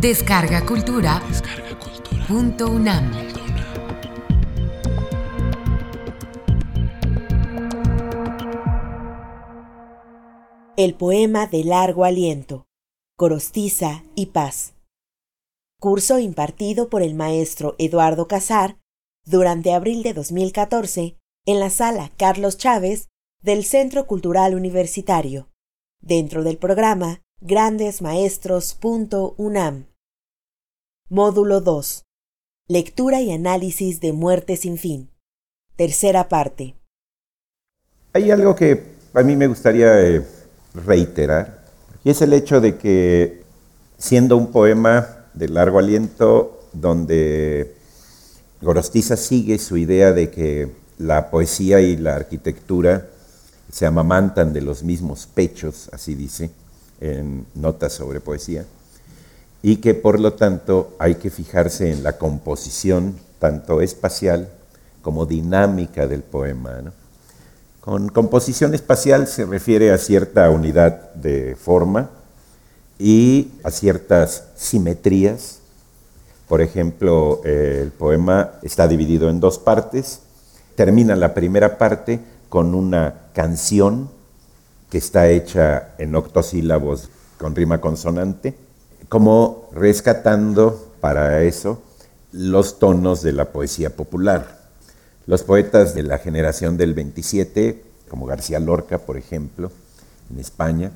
Descarga Cultura. Punto UNAM. El poema de largo aliento. Corostiza y paz. Curso impartido por el maestro Eduardo Casar durante abril de 2014 en la sala Carlos Chávez del Centro Cultural Universitario, dentro del programa grandesmaestros.unam. Módulo 2. Lectura y análisis de Muerte sin fin. Tercera parte. Hay algo que a mí me gustaría eh, reiterar, y es el hecho de que siendo un poema de largo aliento, donde Gorostiza sigue su idea de que la poesía y la arquitectura se amamantan de los mismos pechos, así dice, en notas sobre poesía, y que por lo tanto hay que fijarse en la composición, tanto espacial como dinámica del poema. Con composición espacial se refiere a cierta unidad de forma y a ciertas simetrías. Por ejemplo, el poema está dividido en dos partes. Termina la primera parte con una canción que está hecha en octosílabos con rima consonante, como rescatando para eso los tonos de la poesía popular. Los poetas de la generación del 27, como García Lorca, por ejemplo, en España,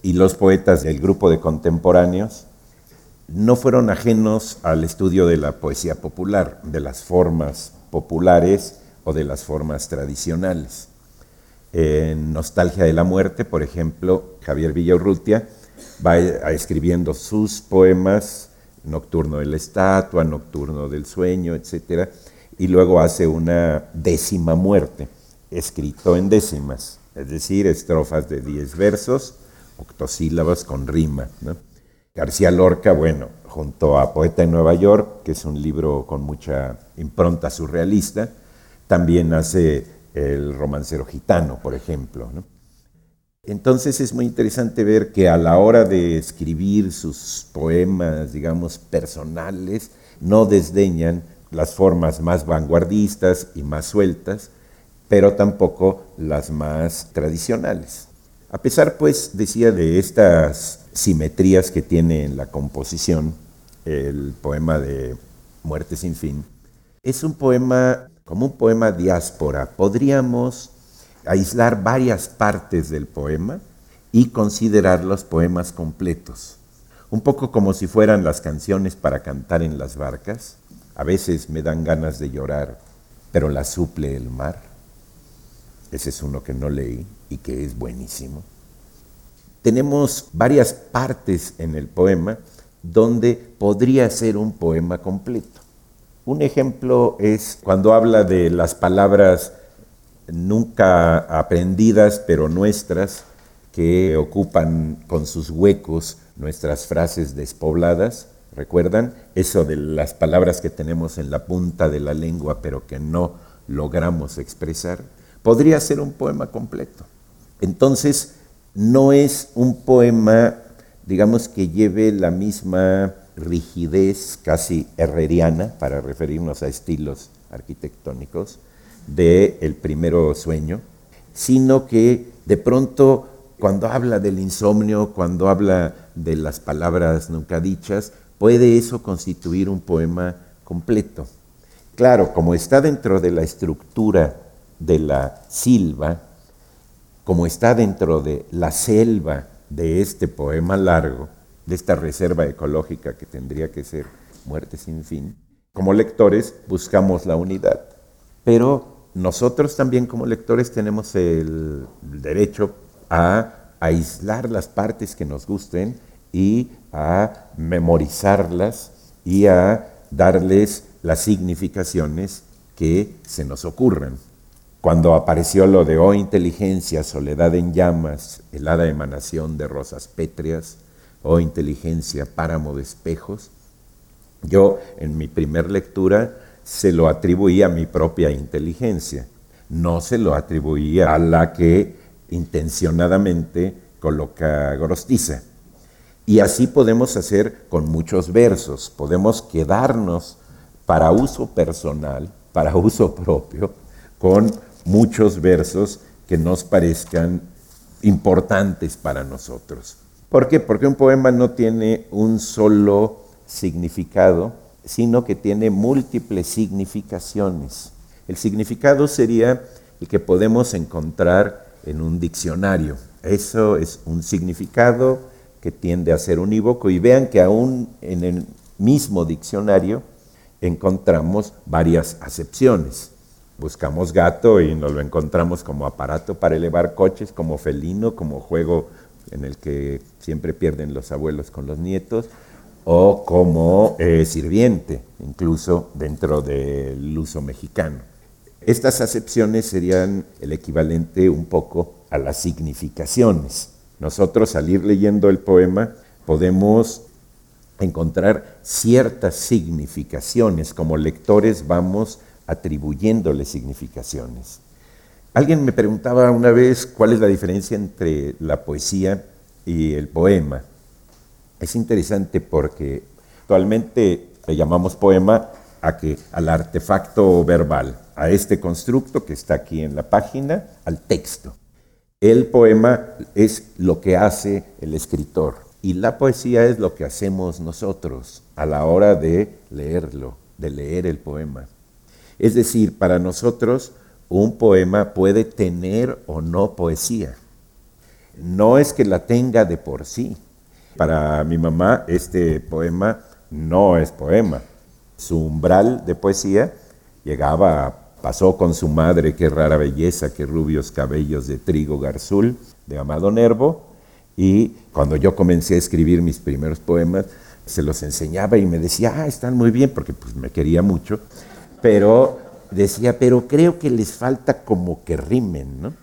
y los poetas del grupo de contemporáneos, no fueron ajenos al estudio de la poesía popular, de las formas populares o de las formas tradicionales. En Nostalgia de la Muerte, por ejemplo, Javier Villaurrutia va escribiendo sus poemas, Nocturno de la Estatua, Nocturno del Sueño, etc. Y luego hace una décima muerte, escrito en décimas, es decir, estrofas de diez versos, octosílabas con rima. García Lorca, bueno, junto a Poeta en Nueva York, que es un libro con mucha impronta surrealista, también hace el romancero gitano, por ejemplo. Entonces es muy interesante ver que a la hora de escribir sus poemas, digamos, personales, no desdeñan las formas más vanguardistas y más sueltas, pero tampoco las más tradicionales. A pesar, pues, decía, de estas simetrías que tiene en la composición, el poema de Muerte sin fin, es un poema como un poema diáspora. Podríamos aislar varias partes del poema y considerar los poemas completos. Un poco como si fueran las canciones para cantar en las barcas. A veces me dan ganas de llorar, pero la suple el mar. Ese es uno que no leí y que es buenísimo. Tenemos varias partes en el poema donde podría ser un poema completo. Un ejemplo es cuando habla de las palabras nunca aprendidas pero nuestras que ocupan con sus huecos nuestras frases despobladas. ¿Recuerdan? Eso de las palabras que tenemos en la punta de la lengua pero que no logramos expresar. Podría ser un poema completo. Entonces, no es un poema, digamos, que lleve la misma rigidez casi herreriana, para referirnos a estilos arquitectónicos, de el primero sueño, sino que de pronto cuando habla del insomnio, cuando habla de las palabras nunca dichas, puede eso constituir un poema completo. Claro, como está dentro de la estructura de la silva, como está dentro de la selva de este poema largo, de esta reserva ecológica que tendría que ser muerte sin fin, como lectores buscamos la unidad. Pero nosotros también como lectores tenemos el derecho a aislar las partes que nos gusten y a memorizarlas y a darles las significaciones que se nos ocurran. Cuando apareció lo de Oh inteligencia, soledad en llamas, helada emanación de rosas pétreas, oh, inteligencia, páramo de espejos, yo en mi primer lectura se lo atribuía a mi propia inteligencia, no se lo atribuía a la que intencionadamente coloca Gorostiza. Y así podemos hacer con muchos versos. Podemos quedarnos para uso personal, para uso propio, con muchos versos que nos parezcan importantes para nosotros. ¿Por qué? Porque un poema no tiene un solo significado, sino que tiene múltiples significaciones. El significado sería el que podemos encontrar en un diccionario. Eso es un significado que tiende a ser unívoco y vean que aún en el mismo diccionario encontramos varias acepciones. Buscamos gato y nos lo encontramos como aparato para elevar coches, como felino, como juego en el que siempre pierden los abuelos con los nietos, o como eh, sirviente, incluso dentro del uso mexicano. Estas acepciones serían el equivalente un poco a las significaciones. Nosotros al ir leyendo el poema podemos encontrar ciertas significaciones, como lectores vamos atribuyéndole significaciones. Alguien me preguntaba una vez cuál es la diferencia entre la poesía y el poema. Es interesante porque actualmente le llamamos poema a que, al artefacto verbal, a este constructo que está aquí en la página, al texto. El poema es lo que hace el escritor y la poesía es lo que hacemos nosotros a la hora de leerlo, de leer el poema. Es decir, para nosotros un poema puede tener o no poesía. No es que la tenga de por sí. Para mi mamá este poema no es poema. Su umbral de poesía llegaba Pasó con su madre, qué rara belleza, qué rubios cabellos de trigo garzul, de Amado Nervo, y cuando yo comencé a escribir mis primeros poemas, se los enseñaba y me decía, ah, están muy bien, porque pues me quería mucho, pero decía, pero creo que les falta como que rimen, ¿no?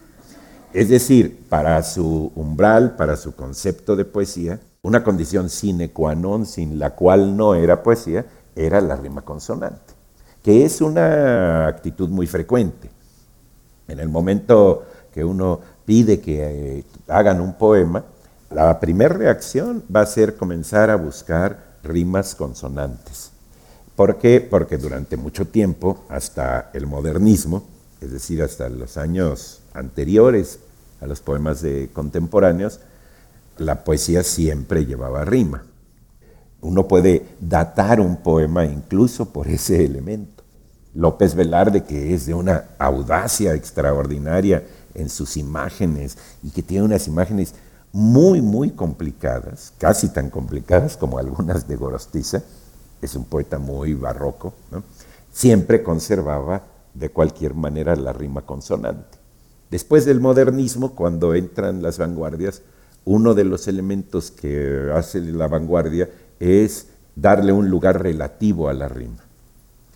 Es decir, para su umbral, para su concepto de poesía, una condición sine qua non, sin la cual no era poesía, era la rima consonante que es una actitud muy frecuente. En el momento que uno pide que eh, hagan un poema, la primera reacción va a ser comenzar a buscar rimas consonantes. ¿Por qué? Porque durante mucho tiempo, hasta el modernismo, es decir, hasta los años anteriores a los poemas de contemporáneos, la poesía siempre llevaba rima. Uno puede datar un poema incluso por ese elemento. López Velarde, que es de una audacia extraordinaria en sus imágenes y que tiene unas imágenes muy, muy complicadas, casi tan complicadas como algunas de Gorostiza, es un poeta muy barroco, siempre conservaba de cualquier manera la rima consonante. Después del modernismo, cuando entran las vanguardias, uno de los elementos que hace la vanguardia es darle un lugar relativo a la rima.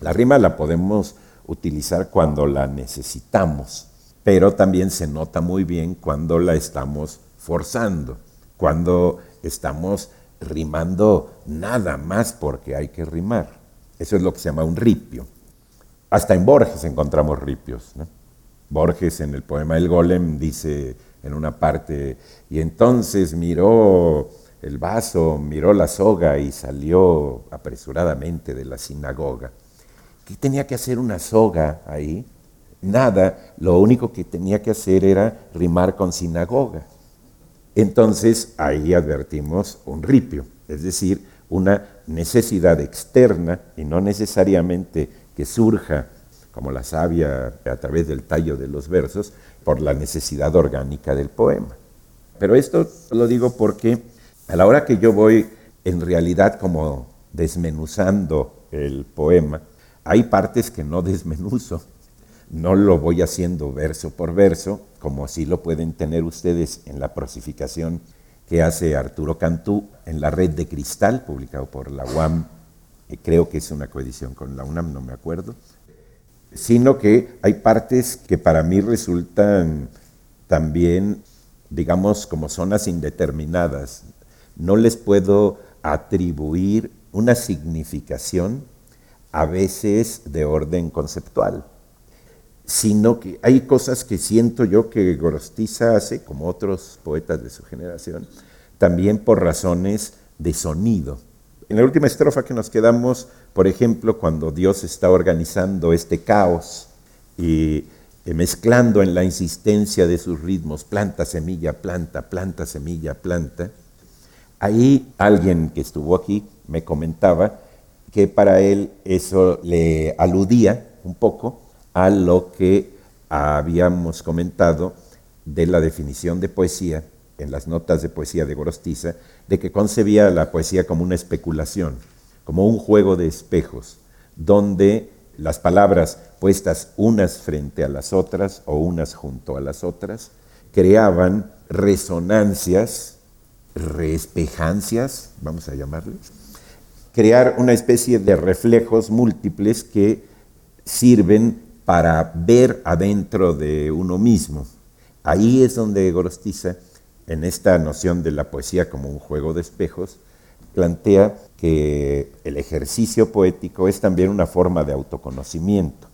La rima la podemos utilizar cuando la necesitamos, pero también se nota muy bien cuando la estamos forzando, cuando estamos rimando nada más porque hay que rimar. Eso es lo que se llama un ripio. Hasta en Borges encontramos ripios. Borges en el poema El Golem dice en una parte, y entonces miró el vaso, miró la soga y salió apresuradamente de la sinagoga. ¿Qué tenía que hacer una soga ahí? Nada, lo único que tenía que hacer era rimar con sinagoga. Entonces ahí advertimos un ripio, es decir, una necesidad externa y no necesariamente que surja como la savia a través del tallo de los versos, por la necesidad orgánica del poema. Pero esto lo digo porque a la hora que yo voy en realidad como desmenuzando el poema, hay partes que no desmenuzo, no lo voy haciendo verso por verso, como así lo pueden tener ustedes en la prosificación que hace Arturo Cantú en La Red de Cristal, publicado por la UAM, creo que es una coedición con la UNAM, no me acuerdo, sino que hay partes que para mí resultan también, digamos, como zonas indeterminadas. No les puedo atribuir una significación a veces de orden conceptual, sino que hay cosas que siento yo que Gorostiza hace, como otros poetas de su generación, también por razones de sonido. En la última estrofa que nos quedamos, por ejemplo, cuando Dios está organizando este caos y eh, mezclando en la insistencia de sus ritmos, planta, semilla, planta, planta, semilla, planta, ahí alguien que estuvo aquí me comentaba que para él eso le aludía un poco a lo que habíamos comentado de la definición de poesía en las notas de poesía de Gorostiza, de que concebía la poesía como una especulación, como un juego de espejos, donde las palabras puestas unas frente a las otras o unas junto a las otras creaban resonancias, reespejancias, vamos a llamarles, crear una especie de reflejos múltiples que sirven para ver adentro de uno mismo. Ahí es donde Gorostiza, en esta noción de la poesía como un juego de espejos, plantea que el ejercicio poético es también una forma de autoconocimiento,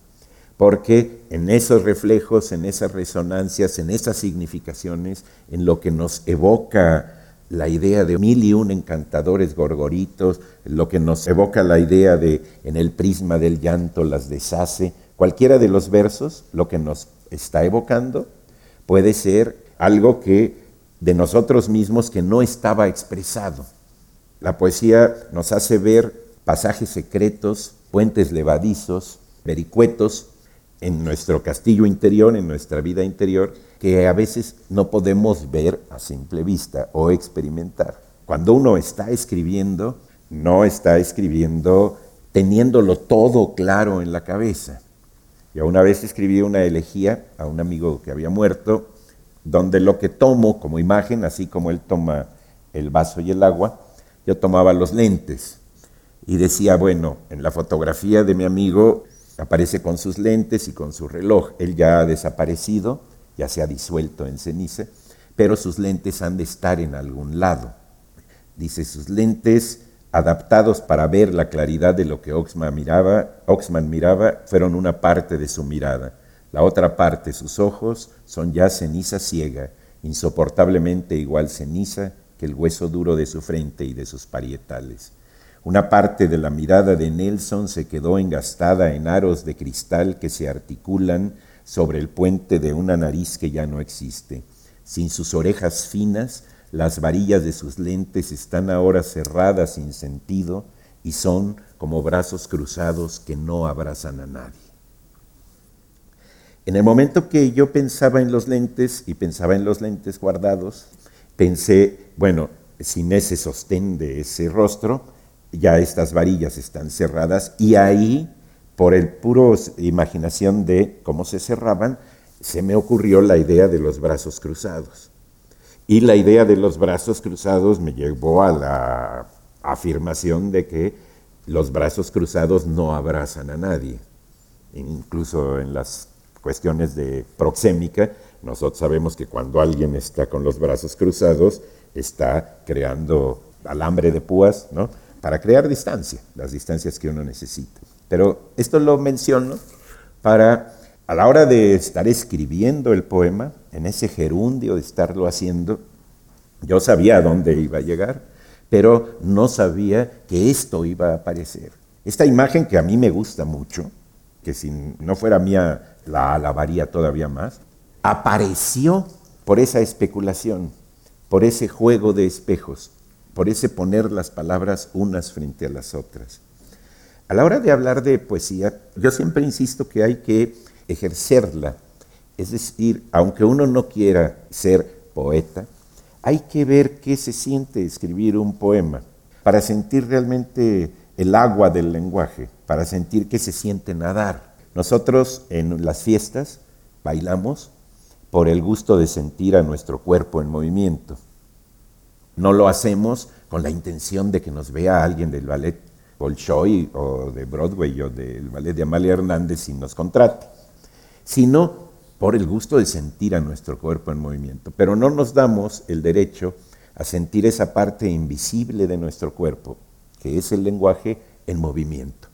porque en esos reflejos, en esas resonancias, en esas significaciones, en lo que nos evoca la idea de mil y un encantadores gorgoritos, lo que nos evoca la idea de en el prisma del llanto las deshace, cualquiera de los versos, lo que nos está evocando puede ser algo que de nosotros mismos que no estaba expresado. La poesía nos hace ver pasajes secretos, puentes levadizos, vericuetos en nuestro castillo interior, en nuestra vida interior, que a veces no podemos ver a simple vista o experimentar. Cuando uno está escribiendo, no está escribiendo teniéndolo todo claro en la cabeza. Yo una vez escribí una elegía a un amigo que había muerto, donde lo que tomo como imagen, así como él toma el vaso y el agua, yo tomaba los lentes y decía, bueno, en la fotografía de mi amigo aparece con sus lentes y con su reloj. Él ya ha desaparecido, ya se ha disuelto en ceniza, pero sus lentes han de estar en algún lado. Dice, sus lentes adaptados para ver la claridad de lo que Oxman miraba, Oxman miraba fueron una parte de su mirada. La otra parte, sus ojos, son ya ceniza ciega, insoportablemente igual ceniza que el hueso duro de su frente y de sus parietales. Una parte de la mirada de Nelson se quedó engastada en aros de cristal que se articulan sobre el puente de una nariz que ya no existe. Sin sus orejas finas, las varillas de sus lentes están ahora cerradas sin sentido y son como brazos cruzados que no abrazan a nadie. En el momento que yo pensaba en los lentes y pensaba en los lentes guardados, pensé, bueno, sin ese sostén de ese rostro, ya estas varillas están cerradas y ahí por el puro imaginación de cómo se cerraban, se me ocurrió la idea de los brazos cruzados. Y la idea de los brazos cruzados me llevó a la afirmación de que los brazos cruzados no abrazan a nadie. Incluso en las cuestiones de proxémica, nosotros sabemos que cuando alguien está con los brazos cruzados, está creando alambre de púas, ¿no? Para crear distancia, las distancias que uno necesita. Pero esto lo menciono para, a la hora de estar escribiendo el poema, en ese gerundio de estarlo haciendo, yo sabía a dónde iba a llegar, pero no sabía que esto iba a aparecer. Esta imagen que a mí me gusta mucho, que si no fuera mía la alabaría todavía más, apareció por esa especulación, por ese juego de espejos, por ese poner las palabras unas frente a las otras. A la hora de hablar de poesía, yo siempre insisto que hay que ejercerla. Es decir, aunque uno no quiera ser poeta, hay que ver qué se siente escribir un poema para sentir realmente el agua del lenguaje, para sentir qué se siente nadar. Nosotros en las fiestas bailamos por el gusto de sentir a nuestro cuerpo en movimiento. No lo hacemos con la intención de que nos vea alguien del ballet Bolshoi o de Broadway o del ballet de Amalia Hernández y nos contrate, sino por el gusto de sentir a nuestro cuerpo en movimiento. Pero no nos damos el derecho a sentir esa parte invisible de nuestro cuerpo, que es el lenguaje en movimiento.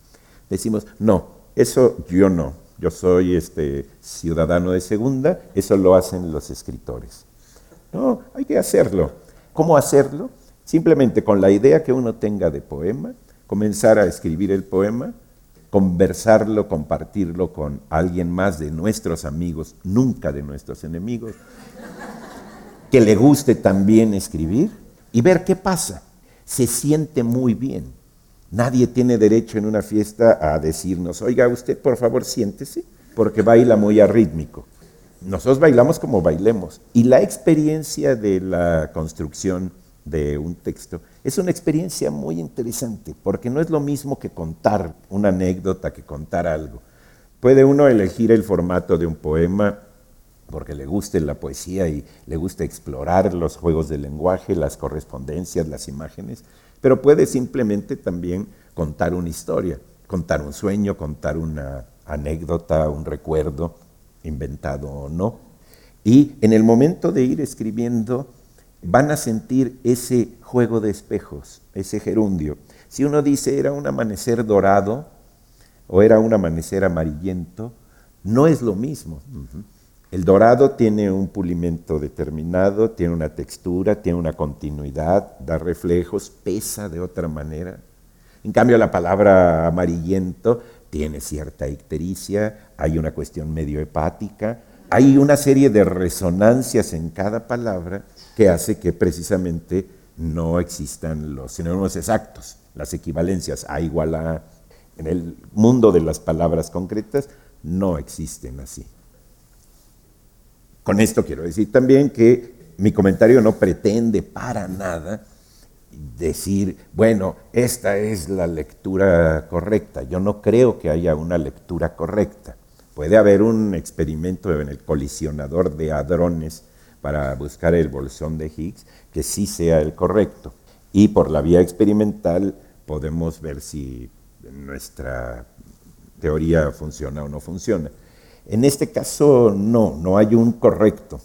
Decimos, no, eso yo no, yo soy este ciudadano de segunda, eso lo hacen los escritores. No, hay que hacerlo. ¿Cómo hacerlo? Simplemente con la idea que uno tenga de poema, comenzar a escribir el poema, conversarlo, compartirlo con alguien más de nuestros amigos, nunca de nuestros enemigos, que le guste también escribir y ver qué pasa. Se siente muy bien. Nadie tiene derecho en una fiesta a decirnos, oiga, usted por favor siéntese, porque baila muy arrítmico. Nosotros bailamos como bailemos. Y la experiencia de la construcción de un texto es una experiencia muy interesante, porque no es lo mismo que contar una anécdota, que contar algo. Puede uno elegir el formato de un poema porque le guste la poesía y le gusta explorar los juegos del lenguaje, las correspondencias, las imágenes, pero puede simplemente también contar una historia, contar un sueño, contar una anécdota, un recuerdo, inventado o no. Y en el momento de ir escribiendo, van a sentir ese juego de espejos, ese gerundio. Si uno dice era un amanecer dorado o era un amanecer amarillento, no es lo mismo. El dorado tiene un pulimento determinado, tiene una textura, tiene una continuidad, da reflejos, pesa de otra manera. En cambio, la palabra amarillento tiene cierta ictericia, hay una cuestión medio hepática, hay una serie de resonancias en cada palabra que hace que precisamente no existan los sinónimos exactos, las equivalencias A igual a. En el mundo de las palabras concretas no existen así. Con esto quiero decir también que mi comentario no pretende para nada decir, bueno, esta es la lectura correcta. Yo no creo que haya una lectura correcta. Puede haber un experimento en el colisionador de hadrones para buscar el bolsón de Higgs que sí sea el correcto. Y por la vía experimental podemos ver si nuestra teoría funciona o no funciona. En este caso no, no hay un correcto.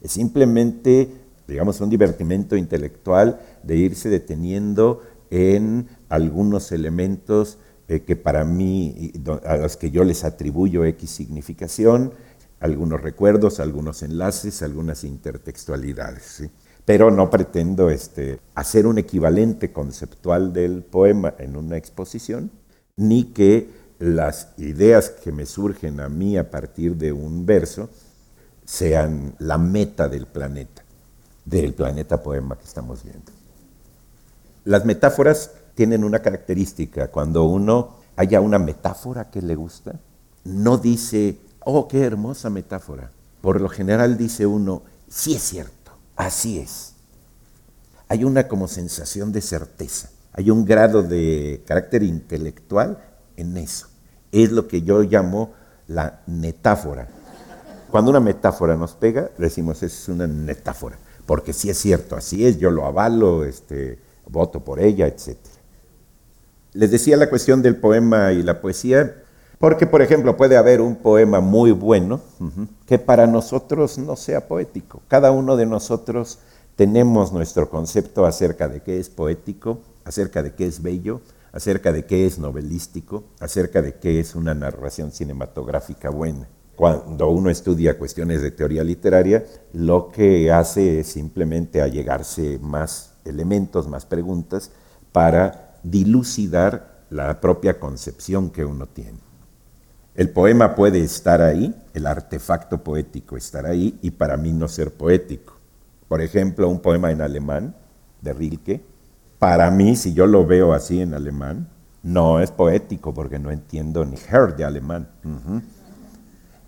Es simplemente, digamos, un divertimento intelectual de irse deteniendo en algunos elementos eh, que para mí, a los que yo les atribuyo X significación, algunos recuerdos, algunos enlaces, algunas intertextualidades. Pero no pretendo este, hacer un equivalente conceptual del poema en una exposición, ni que las ideas que me surgen a mí a partir de un verso sean la meta del planeta, del planeta poema que estamos viendo. Las metáforas tienen una característica. Cuando uno haya una metáfora que le gusta, no dice, oh, qué hermosa metáfora. Por lo general dice uno, sí es cierto, así es. Hay una como sensación de certeza, hay un grado de carácter intelectual en eso. Es lo que yo llamo la metáfora. Cuando una metáfora nos pega, decimos, es una metáfora, porque sí es cierto, así es, yo lo avalo, este, voto por ella, etc. Les decía la cuestión del poema y la poesía, porque, por ejemplo, puede haber un poema muy bueno que para nosotros no sea poético. Cada uno de nosotros tenemos nuestro concepto acerca de qué es poético, acerca de qué es bello, acerca de qué es novelístico, acerca de qué es una narración cinematográfica buena. Cuando uno estudia cuestiones de teoría literaria, lo que hace es simplemente allegarse más elementos, más preguntas, para dilucidar la propia concepción que uno tiene. El poema puede estar ahí, el artefacto poético estar ahí, y para mí no ser poético. Por ejemplo, un poema en alemán de Rilke, para mí, si yo lo veo así en alemán, no es poético porque no entiendo ni her de alemán.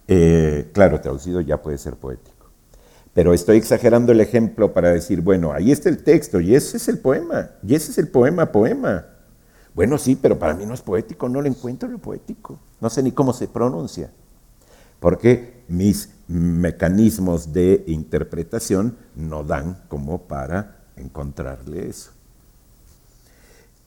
Eh, claro, traducido ya puede ser poético. Pero estoy exagerando el ejemplo para decir, bueno, ahí está el texto y ese es el poema, y ese es el poema, poema. Bueno, sí, pero para mí no es poético, no lo encuentro lo poético. No sé ni cómo se pronuncia. Porque mis mecanismos de interpretación no dan como para encontrarle eso.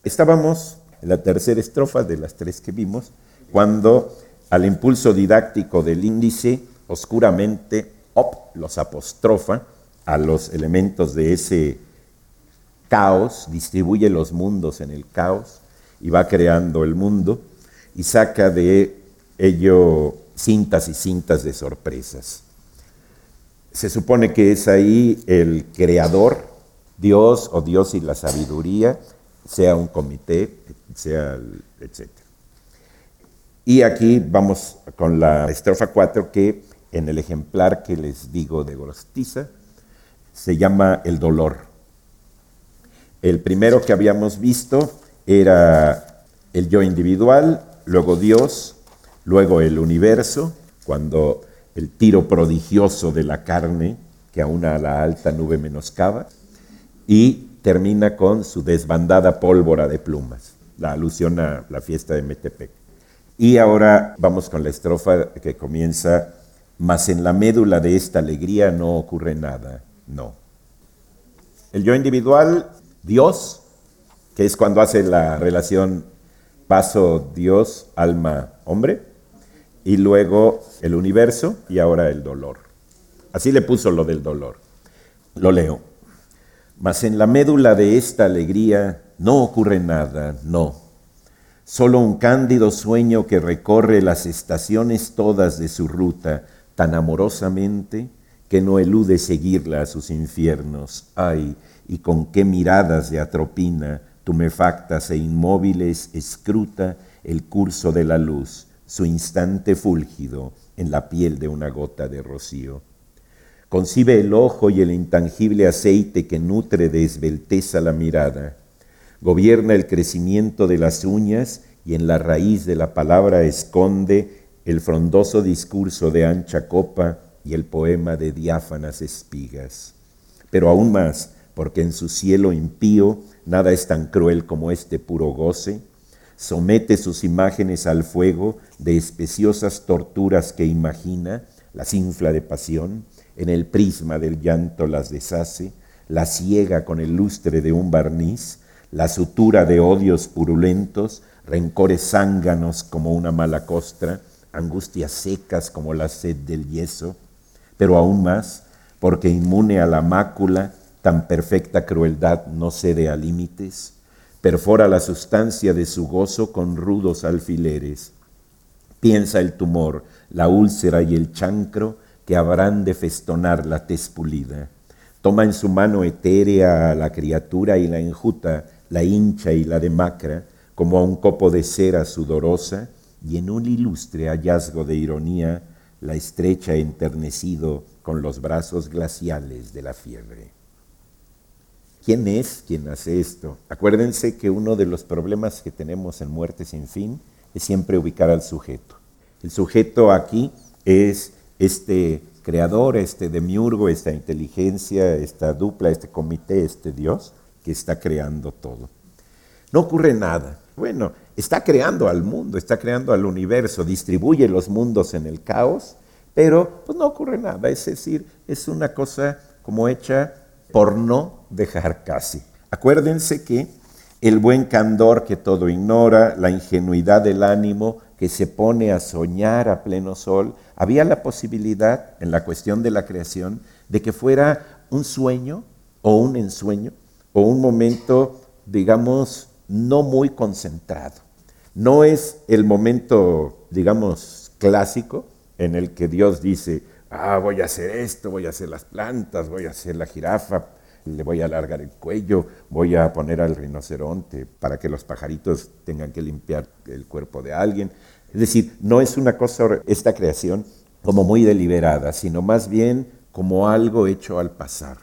Estábamos en la tercera estrofa de las tres que vimos, cuando al impulso didáctico del índice, oscuramente, op los apostrofa a los elementos de ese caos, distribuye los mundos en el caos y va creando el mundo y saca de ello cintas y cintas de sorpresas. Se supone que es ahí el creador Dios o Dios y la sabiduría, sea un comité, sea, etc. Y aquí vamos con la estrofa 4 que en el ejemplar que les digo de Gorostiza se llama el dolor. El primero que habíamos visto era el yo individual, luego Dios, luego el universo, cuando el tiro prodigioso de la carne que aún a la alta nube menoscaba, y termina con su desbandada pólvora de plumas, la alusión a la fiesta de Metepec. Y ahora vamos con la estrofa que comienza, mas en la médula de esta alegría no ocurre nada, no. El yo individual, Dios, que es cuando hace la relación paso Dios, alma, hombre, y luego el universo y ahora el dolor. Así le puso lo del dolor. Lo leo. Mas en la médula de esta alegría no ocurre nada, no. Solo un cándido sueño que recorre las estaciones todas de su ruta tan amorosamente que no elude seguirla a sus infiernos. Ay, y con qué miradas de atropina, tumefactas e inmóviles, escruta el curso de la luz su instante fúlgido en la piel de una gota de rocío. Concibe el ojo y el intangible aceite que nutre de esbelteza la mirada. Gobierna el crecimiento de las uñas y en la raíz de la palabra esconde el frondoso discurso de ancha copa y el poema de diáfanas espigas. Pero aún más, porque en su cielo impío nada es tan cruel como este puro goce, somete sus imágenes al fuego de especiosas torturas que imagina, las infla de pasión, en el prisma del llanto las deshace, las ciega con el lustre de un barniz, la sutura de odios purulentos, rencores zánganos como una mala costra, angustias secas como la sed del yeso, pero aún más, porque inmune a la mácula, tan perfecta crueldad no cede a límites, perfora la sustancia de su gozo con rudos alfileres. Piensa el tumor, la úlcera y el chancro que habrán de festonar la tez pulida. Toma en su mano etérea a la criatura y la enjuta, la hincha y la demacra, como a un copo de cera sudorosa, y en un ilustre hallazgo de ironía la estrecha enternecido con los brazos glaciales de la fiebre. ¿Quién es quien hace esto? Acuérdense que uno de los problemas que tenemos en Muerte sin fin es siempre ubicar al sujeto. El sujeto aquí es este creador, este demiurgo, esta inteligencia, esta dupla, este comité, este Dios que está creando todo. No ocurre nada. Bueno, está creando al mundo, está creando al universo, distribuye los mundos en el caos, pero pues no ocurre nada. Es decir, es una cosa como hecha por no dejar casi. Acuérdense que el buen candor que todo ignora, la ingenuidad del ánimo que se pone a soñar a pleno sol, había la posibilidad en la cuestión de la creación de que fuera un sueño o un ensueño o un momento, digamos, no muy concentrado. No es el momento, digamos, clásico en el que Dios dice, ah, voy a hacer esto, voy a hacer las plantas, voy a hacer la jirafa, le voy a alargar el cuello, voy a poner al rinoceronte para que los pajaritos tengan que limpiar el cuerpo de alguien. Es decir, no es una cosa, esta creación, como muy deliberada, sino más bien como algo hecho al pasar.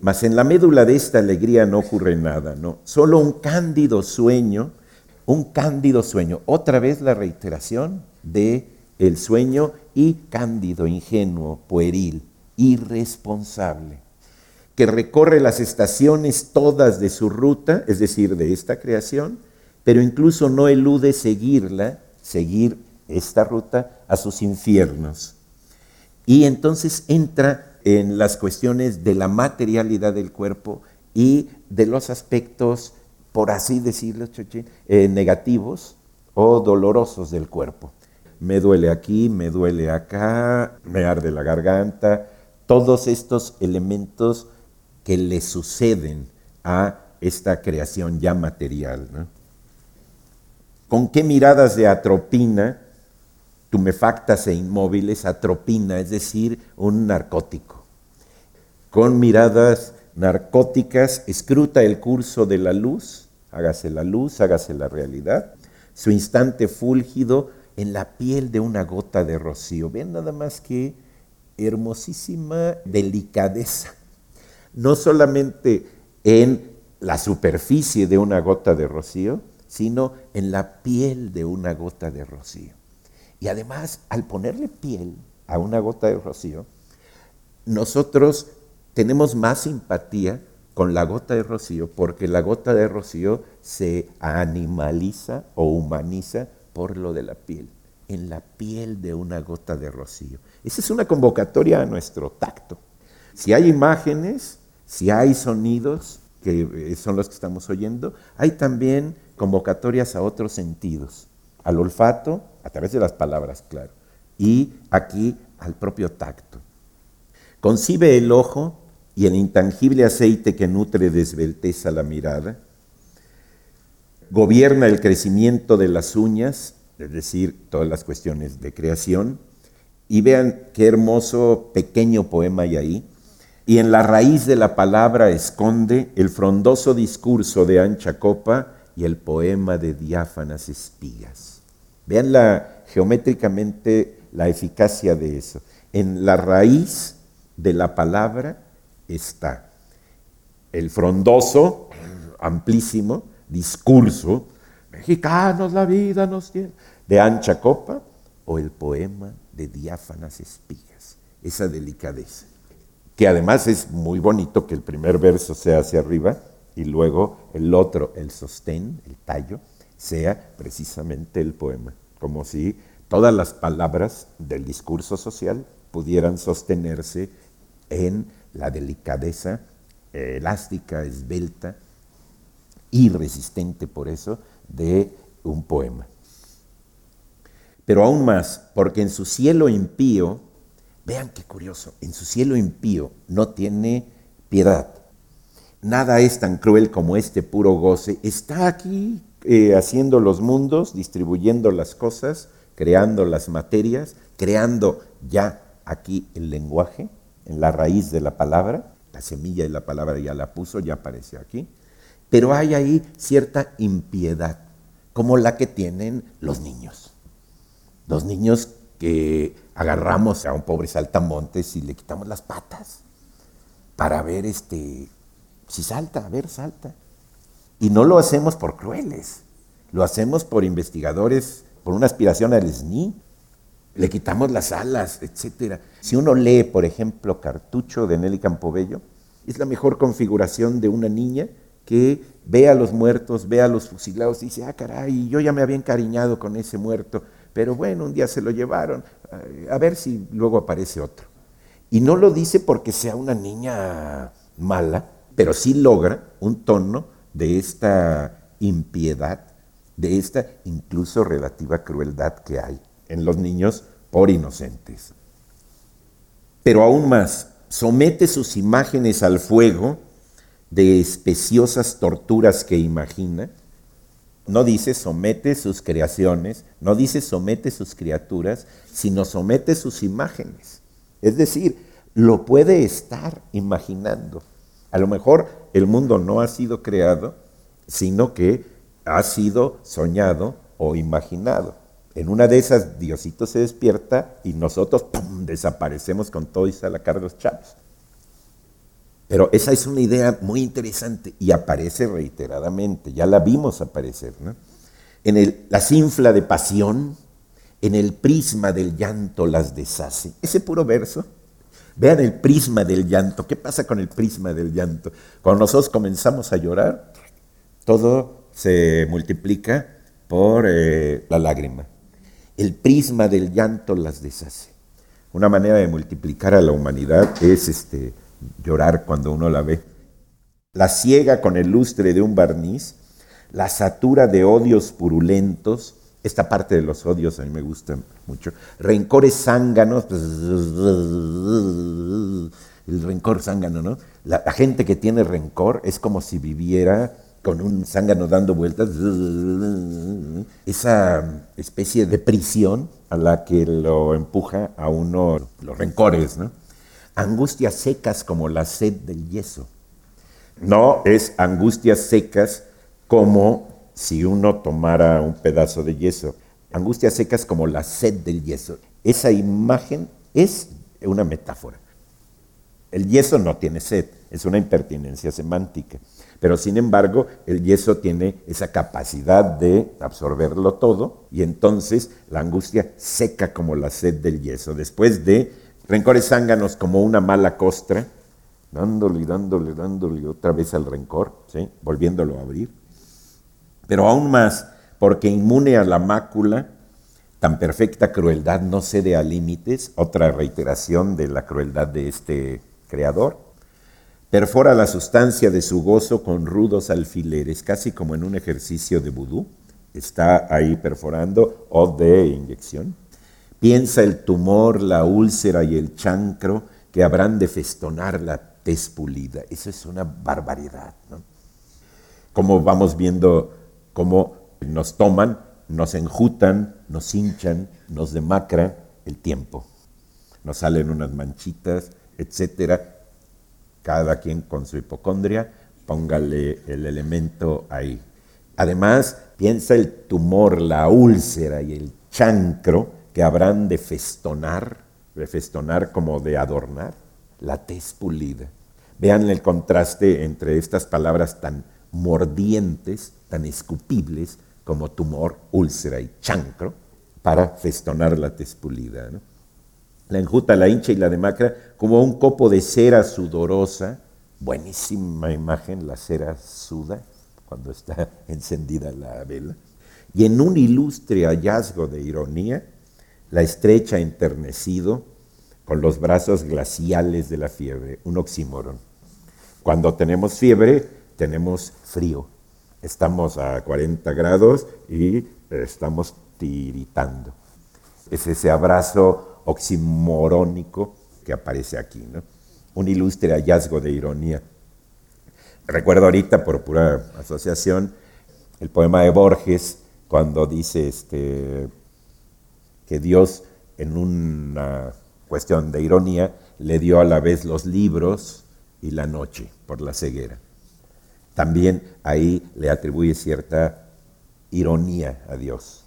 Mas en la médula de esta alegría no ocurre nada, ¿no? Solo un cándido sueño, un cándido sueño. Otra vez la reiteración de el sueño y cándido, ingenuo, pueril, irresponsable, que recorre las estaciones todas de su ruta, es decir, de esta creación, pero incluso no elude seguirla, seguir esta ruta a sus infiernos. Y entonces entra en las cuestiones de la materialidad del cuerpo y de los aspectos, por así decirlo, eh, negativos o dolorosos del cuerpo me duele aquí, me duele acá, me arde la garganta, todos estos elementos que le suceden a esta creación ya material. ¿Con qué miradas de atropina, tumefactas e inmóviles, atropina, es decir, un narcótico? Con miradas narcóticas, escruta el curso de la luz, hágase la luz, hágase la realidad, su instante fúlgido en la piel de una gota de rocío. Vean nada más que hermosísima delicadeza, no solamente en la superficie de una gota de rocío, sino en la piel de una gota de rocío. Y además, al ponerle piel a una gota de rocío, nosotros tenemos más simpatía con la gota de rocío porque la gota de rocío se animaliza o humaniza por lo de la piel, en la piel de una gota de rocío. Esa es una convocatoria a nuestro tacto. Si hay imágenes, si hay sonidos, que son los que estamos oyendo, hay también convocatorias a otros sentidos, al olfato, a través de las palabras, claro, y aquí al propio tacto. Concibe el ojo y el intangible aceite que nutre de esbelteza la mirada, gobierna el crecimiento de las uñas, es decir, todas las cuestiones de creación, y vean qué hermoso pequeño poema hay ahí, y en la raíz de la palabra esconde el frondoso discurso de ancha copa y el poema de diáfanas espigas. Vean la, geométricamente la eficacia de eso. En la raíz de la palabra está el frondoso, amplísimo discurso, mexicanos la vida nos tiene, de ancha copa, o el poema de diáfanas espigas, esa delicadeza, que además es muy bonito que el primer verso sea hacia arriba y luego el otro, el sostén, el tallo, sea precisamente el poema, como si todas las palabras del discurso social pudieran sostenerse en la delicadeza elástica, esbelta y resistente por eso de un poema. Pero aún más, porque en su cielo impío, vean qué curioso, en su cielo impío no tiene piedad. Nada es tan cruel como este puro goce. Está aquí eh, haciendo los mundos, distribuyendo las cosas, creando las materias, creando ya aquí el lenguaje, en la raíz de la palabra, la semilla de la palabra ya la puso, ya aparece aquí, pero hay ahí cierta impiedad, como la que tienen los niños. Los niños que agarramos a un pobre saltamontes y le quitamos las patas para ver este, si salta, a ver, salta. Y no lo hacemos por crueles, lo hacemos por investigadores, por una aspiración al SNI, le quitamos las alas, etc. Si uno lee, por ejemplo, Cartucho de Nelly Campobello, es la mejor configuración de una niña que ve a los muertos, ve a los fusilados y dice, ah, caray, yo ya me había encariñado con ese muerto, pero bueno, un día se lo llevaron, a ver si luego aparece otro. Y no lo dice porque sea una niña mala, pero sí logra un tono de esta impiedad, de esta incluso relativa crueldad que hay en los niños por inocentes. Pero aún más, somete sus imágenes al fuego de especiosas torturas que imagina. No dice somete sus creaciones, no dice somete sus criaturas, sino somete sus imágenes. Es decir, lo puede estar imaginando. A lo mejor el mundo no ha sido creado, sino que ha sido soñado o imaginado. En una de esas, Diosito se despierta y nosotros desaparecemos con todo y sale a Carlos Chávez. Pero esa es una idea muy interesante y aparece reiteradamente, ya la vimos aparecer. En el, la infla de pasión, en el prisma del llanto las deshace. Ese puro verso, vean el prisma del llanto. ¿Qué pasa con el prisma del llanto? Cuando nosotros comenzamos a llorar, todo se multiplica por eh, la lágrima el prisma del llanto las deshace. Una manera de multiplicar a la humanidad es este, llorar cuando uno la ve. La ciega con el lustre de un barniz, la satura de odios purulentos, esta parte de los odios a mí me gusta mucho, rencores zánganos, el rencor zángano, ¿no? La, la gente que tiene rencor es como si viviera con un zángano dando vueltas, esa especie de prisión a la que lo empuja a uno los rencores, ¿no? Angustias secas como la sed del yeso. No es angustias secas como si uno tomara un pedazo de yeso. Angustias secas como la sed del yeso. Esa imagen es una metáfora. El yeso no tiene sed, es una impertinencia semántica. Pero sin embargo, el yeso tiene esa capacidad de absorberlo todo y entonces la angustia seca como la sed del yeso. Después de rencores zánganos como una mala costra, dándole, dándole, dándole otra vez al rencor, volviéndolo a abrir. Pero aún más, porque inmune a la mácula, tan perfecta crueldad no cede a límites, otra reiteración de la crueldad de este creador. Perfora la sustancia de su gozo con rudos alfileres, casi como en un ejercicio de vudú. Está ahí perforando o de inyección. Piensa el tumor, la úlcera y el chancro que habrán de festonar la tez pulida. Eso es una barbaridad. ¿no? Como vamos viendo cómo nos toman, nos enjutan, nos hinchan, nos demacran el tiempo. Nos salen unas manchitas, etcétera, cada quien con su hipocondria, póngale el elemento ahí. Además, piensa el tumor, la úlcera y el chancro que habrán de festonar, de festonar como de adornar, la tez pulida. Vean el contraste entre estas palabras tan mordientes, tan escupibles como tumor, úlcera y chancro, para festonar la tez pulida. ¿no? la enjuta, la hincha y la demacra, como un copo de cera sudorosa. Buenísima imagen, la cera suda cuando está encendida la vela. Y en un ilustre hallazgo de ironía, la estrecha enternecido con los brazos glaciales de la fiebre, un oxímoron. Cuando tenemos fiebre, tenemos frío. Estamos a 40 grados y estamos tiritando. Es ese abrazo oximorónico que aparece aquí. ¿no? Un ilustre hallazgo de ironía. Recuerdo ahorita, por pura asociación, el poema de Borges, cuando dice este, que Dios, en una cuestión de ironía, le dio a la vez los libros y la noche por la ceguera. También ahí le atribuye cierta ironía a Dios.